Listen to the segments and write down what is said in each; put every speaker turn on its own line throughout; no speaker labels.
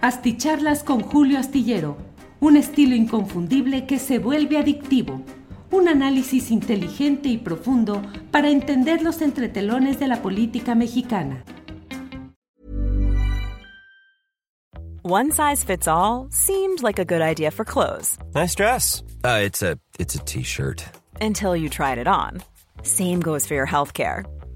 Asticharlas con Julio Astillero, un estilo inconfundible que se vuelve adictivo. Un análisis inteligente y profundo para entender los entretelones de la política mexicana.
One size fits all seemed like a good idea for clothes.
Nice dress. Uh, it's a it's a t-shirt.
Until you tried it on. Same goes for your healthcare.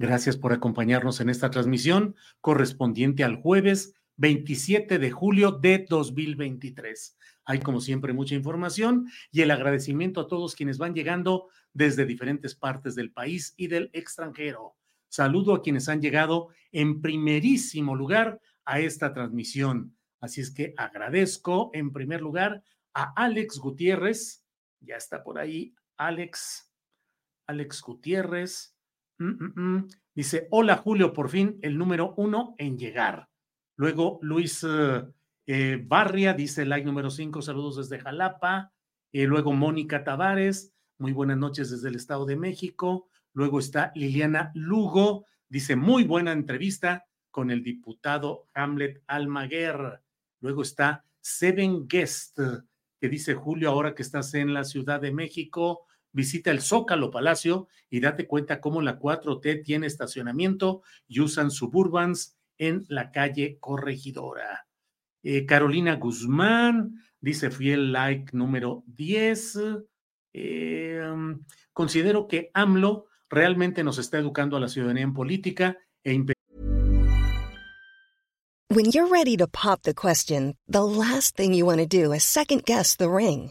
Gracias por acompañarnos en esta transmisión correspondiente al jueves 27 de julio de 2023. Hay como siempre mucha información y el agradecimiento a todos quienes van llegando desde diferentes partes del país y del extranjero. Saludo a quienes han llegado en primerísimo lugar a esta transmisión. Así es que agradezco en primer lugar a Alex Gutiérrez. Ya está por ahí Alex. Alex Gutiérrez. Mm, mm, mm. Dice, hola Julio, por fin el número uno en llegar. Luego Luis eh, eh, Barria dice, like número cinco, saludos desde Jalapa. Eh, luego Mónica Tavares, muy buenas noches desde el Estado de México. Luego está Liliana Lugo, dice, muy buena entrevista con el diputado Hamlet Almaguer. Luego está Seven Guest, que dice Julio, ahora que estás en la Ciudad de México, visita el Zócalo Palacio y date cuenta cómo la 4T tiene estacionamiento y usan suburbans en la calle Corregidora. Eh, Carolina Guzmán dice fiel like número 10. Eh, um, considero que AMLO realmente nos está educando a la ciudadanía en política e
When you're ready to pop the question, the last thing you want to do is second guess the ring.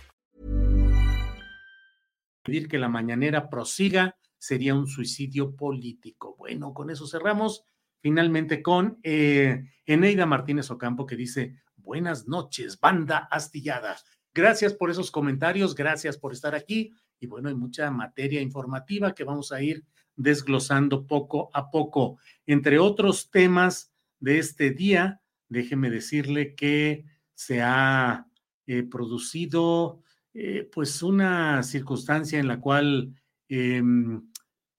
Pedir que la mañanera prosiga sería un suicidio político. Bueno, con eso cerramos. Finalmente con eh, Eneida Martínez Ocampo que dice, buenas noches, banda astillada. Gracias por esos comentarios, gracias por estar aquí. Y bueno, hay mucha materia informativa que vamos a ir desglosando poco a poco. Entre otros temas de este día, déjeme decirle que se ha eh, producido eh, pues una circunstancia en la cual em,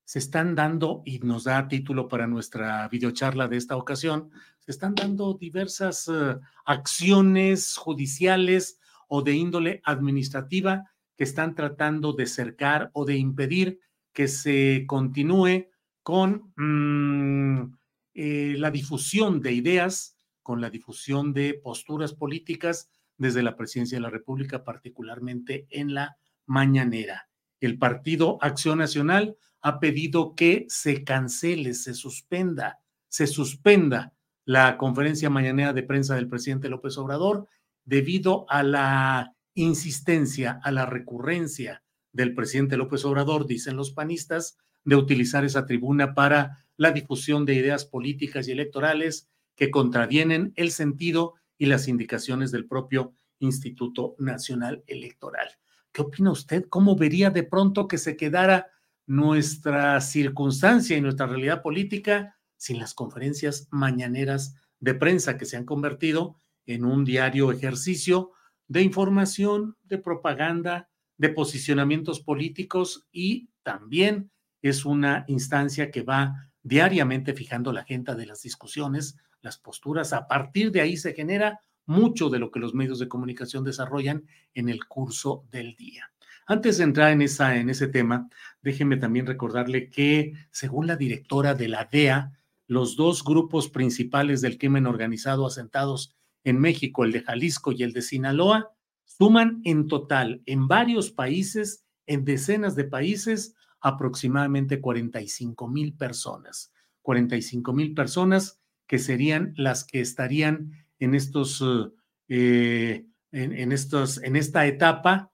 se están dando, y nos da título para nuestra videocharla de esta ocasión, se están dando diversas eh, acciones judiciales o de índole administrativa que están tratando de cercar o de impedir que se continúe con mm, eh, la difusión de ideas, con la difusión de posturas políticas desde la presidencia de la República, particularmente en la mañanera. El Partido Acción Nacional ha pedido que se cancele, se suspenda, se suspenda la conferencia mañanera de prensa del presidente López Obrador debido a la insistencia, a la recurrencia del presidente López Obrador, dicen los panistas, de utilizar esa tribuna para la difusión de ideas políticas y electorales que contravienen el sentido y las indicaciones del propio Instituto Nacional Electoral. ¿Qué opina usted? ¿Cómo vería de pronto que se quedara nuestra circunstancia y nuestra realidad política sin las conferencias mañaneras de prensa que se han convertido en un diario ejercicio de información, de propaganda, de posicionamientos políticos y también es una instancia que va diariamente fijando la agenda de las discusiones, las posturas. A partir de ahí se genera mucho de lo que los medios de comunicación desarrollan en el curso del día. Antes de entrar en, esa, en ese tema, déjenme también recordarle que, según la directora de la DEA, los dos grupos principales del crimen organizado asentados en México, el de Jalisco y el de Sinaloa, suman en total en varios países, en decenas de países, aproximadamente 45 mil personas. 45 mil personas que serían las que estarían en estos, eh, en, estos, en esta etapa,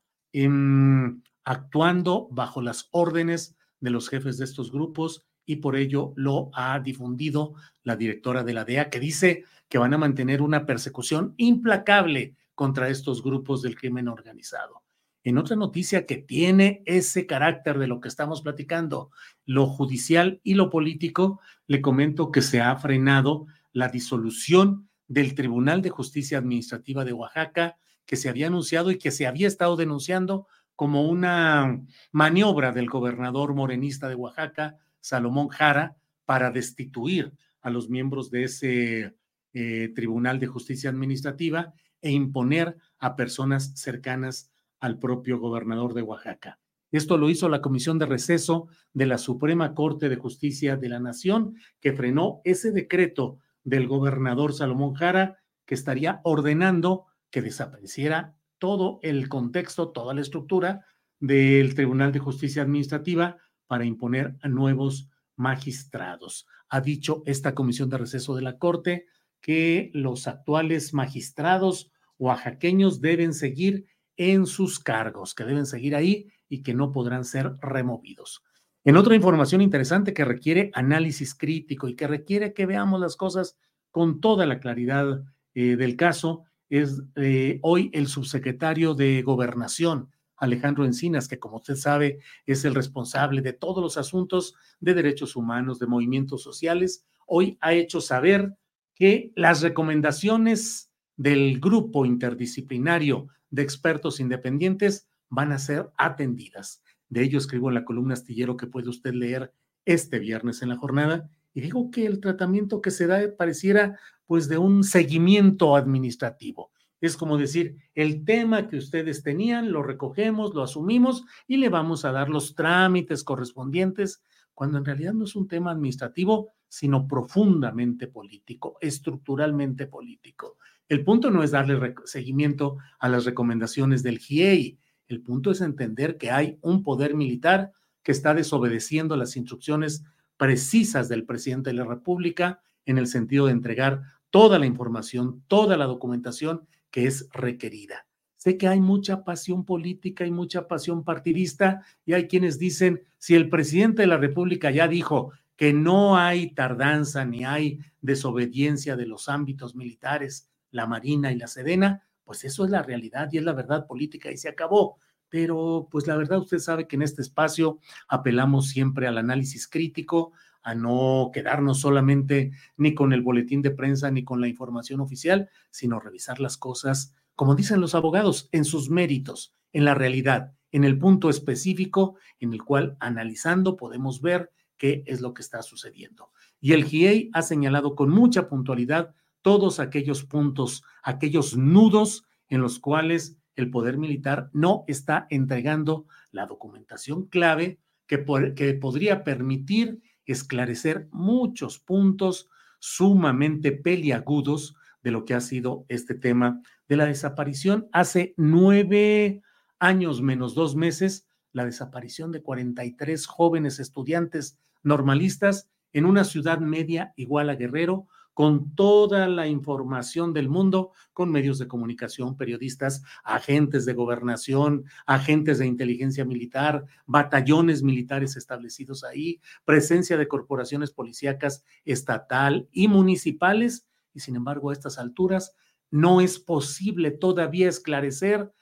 actuando bajo las órdenes de los jefes de estos grupos y por ello lo ha difundido la directora de la DEA, que dice que van a mantener una persecución implacable contra estos grupos del crimen organizado. En otra noticia que tiene ese carácter de lo que estamos platicando, lo judicial y lo político, le comento que se ha frenado la disolución del Tribunal de Justicia Administrativa de Oaxaca, que se había anunciado y que se había estado denunciando como una maniobra del gobernador morenista de Oaxaca, Salomón Jara para destituir a los miembros de ese eh, Tribunal de Justicia Administrativa e imponer a personas cercanas al propio gobernador de Oaxaca. Esto lo hizo la Comisión de Receso de la Suprema Corte de Justicia de la Nación, que frenó ese decreto del gobernador Salomón Jara, que estaría ordenando que desapareciera todo el contexto, toda la estructura del Tribunal de Justicia Administrativa para imponer a nuevos magistrados. Ha dicho esta comisión de receso de la Corte que los actuales magistrados oaxaqueños deben seguir en sus cargos, que deben seguir ahí y que no podrán ser removidos. En otra información interesante que requiere análisis crítico y que requiere que veamos las cosas con toda la claridad eh, del caso, es eh, hoy el subsecretario de Gobernación, Alejandro Encinas, que como usted sabe es el responsable de todos los asuntos de derechos humanos, de movimientos sociales, hoy ha hecho saber que las recomendaciones del grupo interdisciplinario de expertos independientes van a ser atendidas. De ello escribo en la columna astillero que puede usted leer este viernes en la jornada y digo que el tratamiento que se da pareciera pues de un seguimiento administrativo. Es como decir, el tema que ustedes tenían lo recogemos, lo asumimos y le vamos a dar los trámites correspondientes, cuando en realidad no es un tema administrativo, sino profundamente político, estructuralmente político. El punto no es darle seguimiento a las recomendaciones del GIEI, el punto es entender que hay un poder militar que está desobedeciendo las instrucciones precisas del presidente de la República en el sentido de entregar toda la información, toda la documentación que es requerida. Sé que hay mucha pasión política y mucha pasión partidista y hay quienes dicen, si el presidente de la República ya dijo que no hay tardanza ni hay desobediencia de los ámbitos militares, la Marina y la Sedena, pues eso es la realidad y es la verdad política y se acabó. Pero pues la verdad usted sabe que en este espacio apelamos siempre al análisis crítico, a no quedarnos solamente ni con el boletín de prensa ni con la información oficial, sino revisar las cosas, como dicen los abogados, en sus méritos, en la realidad, en el punto específico en el cual analizando podemos ver qué es lo que está sucediendo. Y el GIEI ha señalado con mucha puntualidad todos aquellos puntos, aquellos nudos en los cuales el poder militar no está entregando la documentación clave que, que podría permitir esclarecer muchos puntos sumamente peliagudos de lo que ha sido este tema de la desaparición. Hace nueve años menos dos meses, la desaparición de 43 jóvenes estudiantes normalistas en una ciudad media igual a Guerrero, con toda la información del mundo, con medios de comunicación, periodistas, agentes de gobernación, agentes de inteligencia militar, batallones militares establecidos ahí, presencia de corporaciones policíacas estatal y municipales. y sin embargo a estas alturas no es posible todavía esclarecer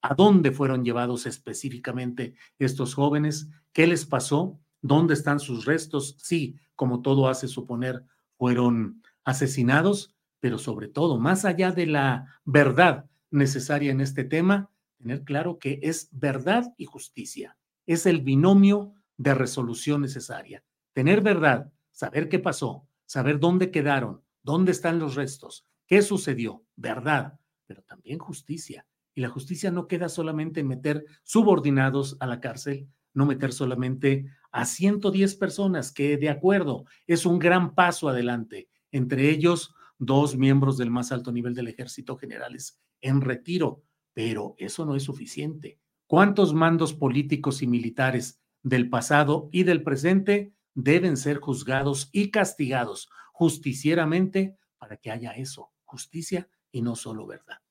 a dónde fueron llevados específicamente estos jóvenes, qué les pasó, dónde están sus restos, sí, como todo hace suponer, fueron asesinados, pero sobre todo, más allá de la verdad necesaria en este tema, tener claro que es verdad y justicia, es el binomio de resolución necesaria. Tener verdad, saber qué pasó, saber dónde quedaron, dónde están los restos, qué sucedió, verdad, pero también justicia. Y la justicia no queda solamente en meter subordinados a la cárcel, no meter solamente a 110 personas, que de acuerdo es un gran paso adelante, entre ellos dos miembros del más alto nivel del ejército generales en retiro, pero eso no es suficiente. ¿Cuántos mandos políticos y militares del pasado y del presente deben ser juzgados y castigados justicieramente para que haya eso, justicia y no solo verdad?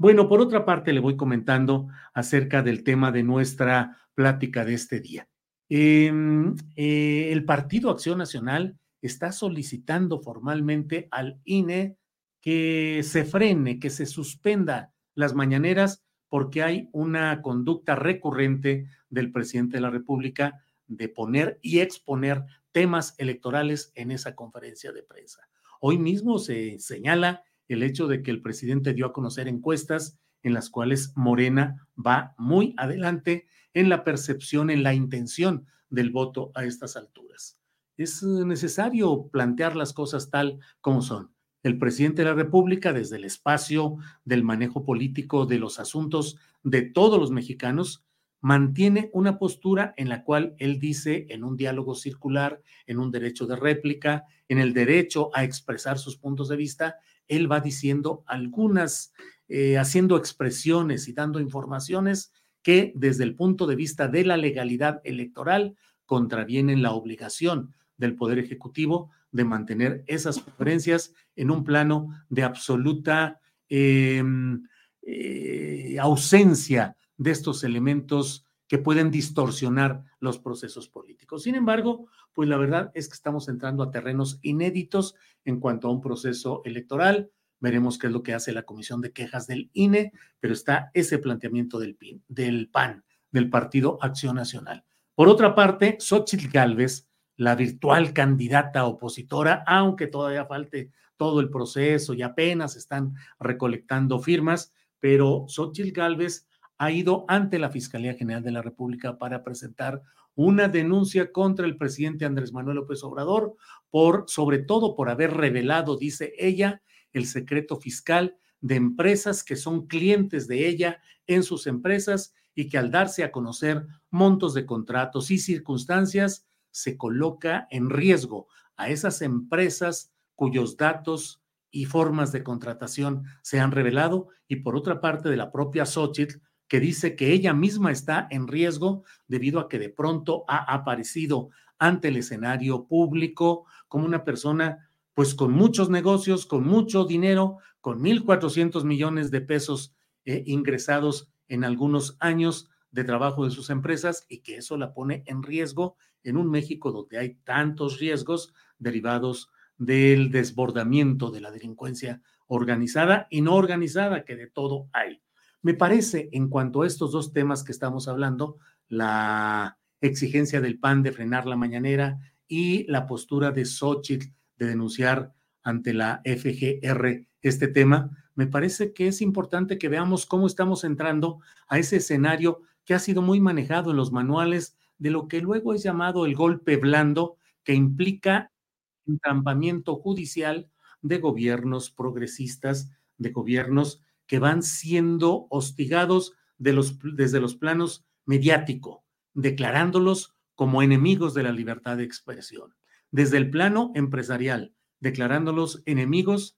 Bueno, por otra parte, le voy comentando acerca del tema de nuestra plática de este día. Em, eh, el Partido Acción Nacional está solicitando formalmente al INE que se frene, que se suspenda las mañaneras porque hay una conducta recurrente del presidente de la República de poner y exponer temas electorales en esa conferencia de prensa. Hoy mismo se señala el hecho de que el presidente dio a conocer encuestas en las cuales Morena va muy adelante en la percepción, en la intención del voto a estas alturas. Es necesario plantear las cosas tal como son. El presidente de la República, desde el espacio del manejo político de los asuntos de todos los mexicanos, mantiene una postura en la cual él dice en un diálogo circular, en un derecho de réplica, en el derecho a expresar sus puntos de vista, él va diciendo algunas, eh, haciendo expresiones y dando informaciones que desde el punto de vista de la legalidad electoral contravienen la obligación del Poder Ejecutivo de mantener esas conferencias en un plano de absoluta em, eh, ausencia de estos elementos que pueden distorsionar los procesos políticos. Sin embargo, pues la verdad es que estamos entrando a terrenos inéditos en cuanto a un proceso electoral. Veremos qué es lo que hace la Comisión de Quejas del INE, pero está ese planteamiento del, PIN, del PAN, del Partido Acción Nacional. Por otra parte, Xochitl Gálvez, la virtual candidata opositora, aunque todavía falte todo el proceso y apenas están recolectando firmas, pero Xochitl Gálvez ha ido ante la Fiscalía General de la República para presentar una denuncia contra el presidente Andrés Manuel López Obrador por, sobre todo por haber revelado, dice ella, el secreto fiscal de empresas que son clientes de ella en sus empresas y que al darse a conocer montos de contratos y circunstancias, se coloca en riesgo a esas empresas cuyos datos y formas de contratación se han revelado. Y por otra parte de la propia Xochitl que dice que ella misma está en riesgo debido a que de pronto ha aparecido ante el escenario público como una persona pues con muchos negocios, con mucho dinero, con 1.400 millones de pesos eh, ingresados en algunos años de trabajo de sus empresas y que eso la pone en riesgo en un México donde hay tantos riesgos derivados del desbordamiento de la delincuencia organizada y no organizada, que de todo hay. Me parece, en cuanto a estos dos temas que estamos hablando, la exigencia del PAN de frenar la mañanera y la postura de Xochitl de denunciar ante la FGR este tema, me parece que es importante que veamos cómo estamos entrando a ese escenario que ha sido muy manejado en los manuales de lo que luego es llamado el golpe blando, que implica entrampamiento judicial de gobiernos progresistas, de gobiernos que van siendo hostigados de los, desde los planos mediático, declarándolos como enemigos de la libertad de expresión. Desde el plano empresarial, declarándolos enemigos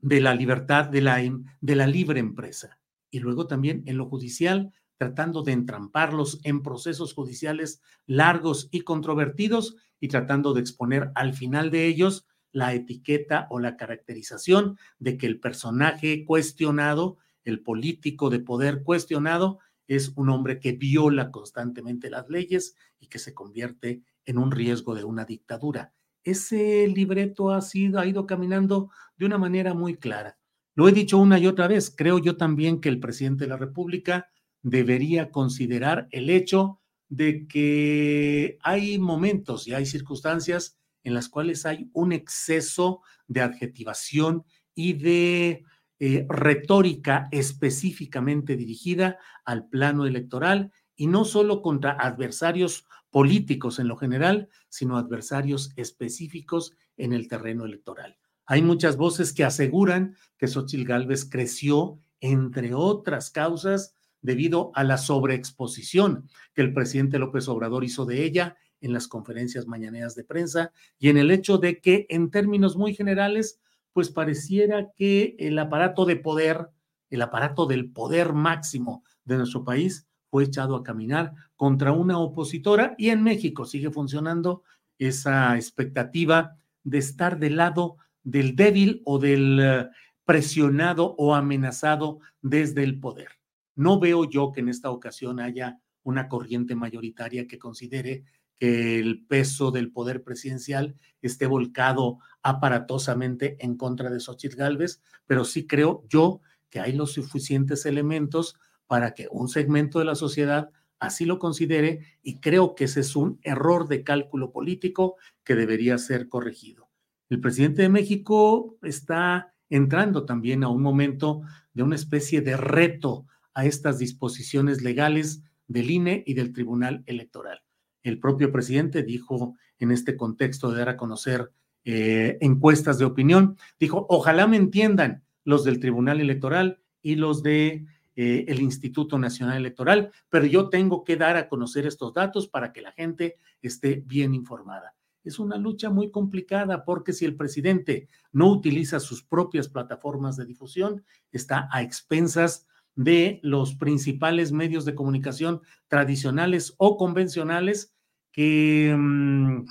de la libertad de la, de la libre empresa. Y luego también en lo judicial, tratando de entramparlos en procesos judiciales largos y controvertidos y tratando de exponer al final de ellos la etiqueta o la caracterización de que el personaje cuestionado, el político de poder cuestionado, es un hombre que viola constantemente las leyes y que se convierte en un riesgo de una dictadura. ese libreto ha sido, ha ido caminando de una manera muy clara. Lo he dicho una y otra vez, creo yo también que el presidente de la República debería considerar el hecho de que hay momentos y hay circunstancias en las cuales hay un exceso de adjetivación y de eh, retórica específicamente dirigida al plano electoral y no solo contra adversarios políticos en lo general, sino adversarios específicos en el terreno electoral. Hay muchas voces que aseguran que Xochitl Gálvez creció, entre otras causas, debido a la sobreexposición que el presidente López Obrador hizo de ella en las conferencias mañaneras de prensa y en el hecho de que en términos muy generales, pues pareciera que el aparato de poder, el aparato del poder máximo de nuestro país fue echado a caminar contra una opositora y en México sigue funcionando esa expectativa de estar del lado del débil o del presionado o amenazado desde el poder. No veo yo que en esta ocasión haya una corriente mayoritaria que considere que el peso del poder presidencial esté volcado aparatosamente en contra de Xochitl Gálvez, pero sí creo yo que hay los suficientes elementos para que un segmento de la sociedad así lo considere y creo que ese es un error de cálculo político que debería ser corregido. El presidente de México está entrando también a un momento de una especie de reto a estas disposiciones legales del INE y del Tribunal Electoral. El propio presidente dijo en este contexto de dar a conocer eh, encuestas de opinión, dijo, ojalá me entiendan los del Tribunal Electoral y los de eh, el Instituto Nacional Electoral, pero yo tengo que dar a conocer estos datos para que la gente esté bien informada. Es una lucha muy complicada porque si el presidente no utiliza sus propias plataformas de difusión, está a expensas de los principales medios de comunicación tradicionales o convencionales que mm,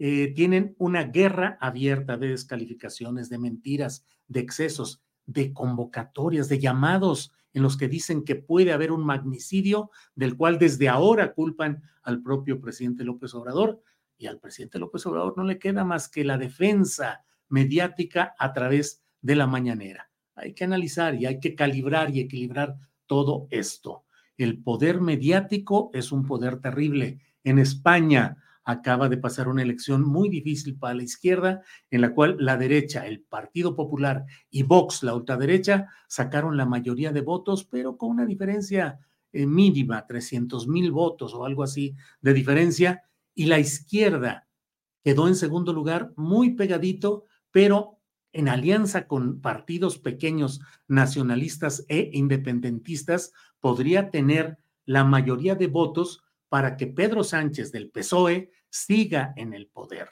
eh, tienen una guerra abierta de descalificaciones, de mentiras, de excesos, de convocatorias, de llamados en los que dicen que puede haber un magnicidio del cual desde ahora culpan al propio presidente López Obrador. Y al presidente López Obrador no le queda más que la defensa mediática a través de la mañanera hay que analizar y hay que calibrar y equilibrar todo esto. El poder mediático es un poder terrible. En España acaba de pasar una elección muy difícil para la izquierda, en la cual la derecha, el Partido Popular y Vox, la ultraderecha, sacaron la mayoría de votos, pero con una diferencia eh, mínima, 300 mil votos o algo así de diferencia, y la izquierda quedó en segundo lugar, muy pegadito, pero en alianza con partidos pequeños nacionalistas e independentistas, podría tener la mayoría de votos para que Pedro Sánchez del PSOE siga en el poder.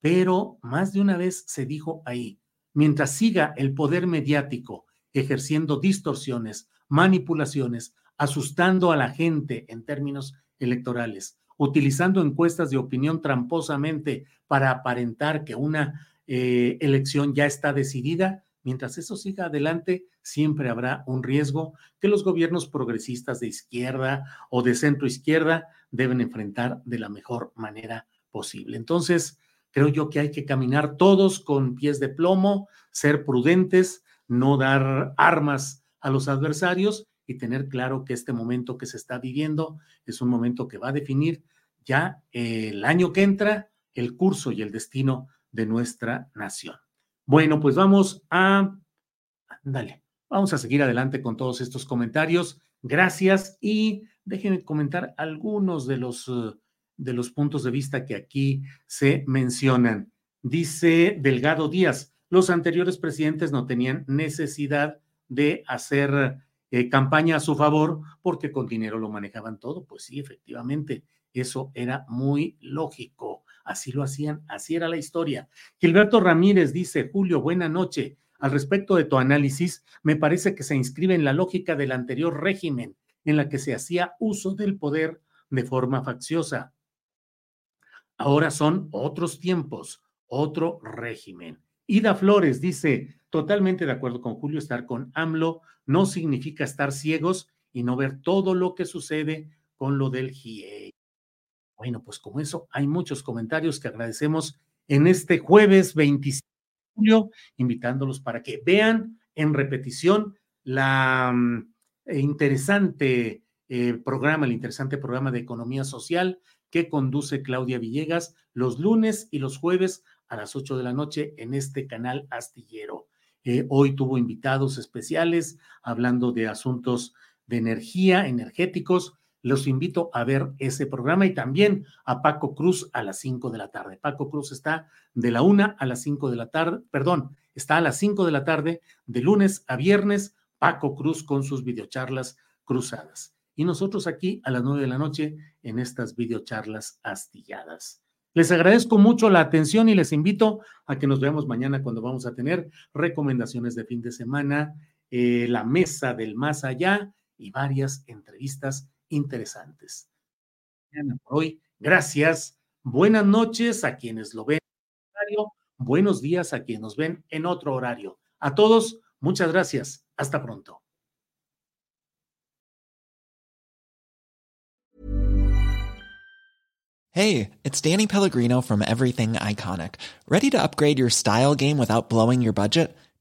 Pero más de una vez se dijo ahí, mientras siga el poder mediático ejerciendo distorsiones, manipulaciones, asustando a la gente en términos electorales, utilizando encuestas de opinión tramposamente para aparentar que una eh, elección ya está decidida. Mientras eso siga adelante, siempre habrá un riesgo que los gobiernos progresistas de izquierda o de centro izquierda deben enfrentar de la mejor manera posible. Entonces, creo yo que hay que caminar todos con pies de plomo, ser prudentes, no dar armas a los adversarios y tener claro que este momento que se está viviendo es un momento que va a definir ya el año que entra el curso y el destino de nuestra nación. Bueno, pues vamos a, dale, vamos a seguir adelante con todos estos comentarios. Gracias y déjenme comentar algunos de los, eh, de los puntos de vista que aquí se mencionan. Dice Delgado Díaz, los anteriores presidentes no tenían necesidad de hacer eh, campaña a su favor porque con dinero lo manejaban todo. Pues sí, efectivamente, eso era muy lógico. Así lo hacían, así era la historia. Gilberto Ramírez dice, Julio, buena noche. Al respecto de tu análisis, me parece que se inscribe en la lógica del anterior régimen, en la que se hacía uso del poder de forma facciosa. Ahora son otros tiempos, otro régimen. Ida Flores dice, totalmente de acuerdo con Julio, estar con AMLO no significa estar ciegos y no ver todo lo que sucede con lo del GIE. Bueno, pues como eso hay muchos comentarios que agradecemos en este jueves 25 de julio, invitándolos para que vean en repetición la mm, interesante eh, programa, el interesante programa de economía social que conduce Claudia Villegas los lunes y los jueves a las 8 de la noche en este canal astillero. Eh, hoy tuvo invitados especiales hablando de asuntos de energía, energéticos. Los invito a ver ese programa y también a Paco Cruz a las 5 de la tarde. Paco Cruz está de la 1 a las 5 de la tarde, perdón, está a las 5 de la tarde de lunes a viernes. Paco Cruz con sus videocharlas cruzadas. Y nosotros aquí a las 9 de la noche en estas videocharlas astilladas. Les agradezco mucho la atención y les invito a que nos veamos mañana cuando vamos a tener recomendaciones de fin de semana, eh, la mesa del más allá y varias entrevistas interesantes. hoy, gracias. Buenas noches a quienes lo ven en horario. Buenos días a quienes nos ven en otro horario. A todos, muchas gracias. Hasta pronto.
Hey, it's Danny Pellegrino from Everything Iconic. Ready to upgrade your style game without blowing your budget?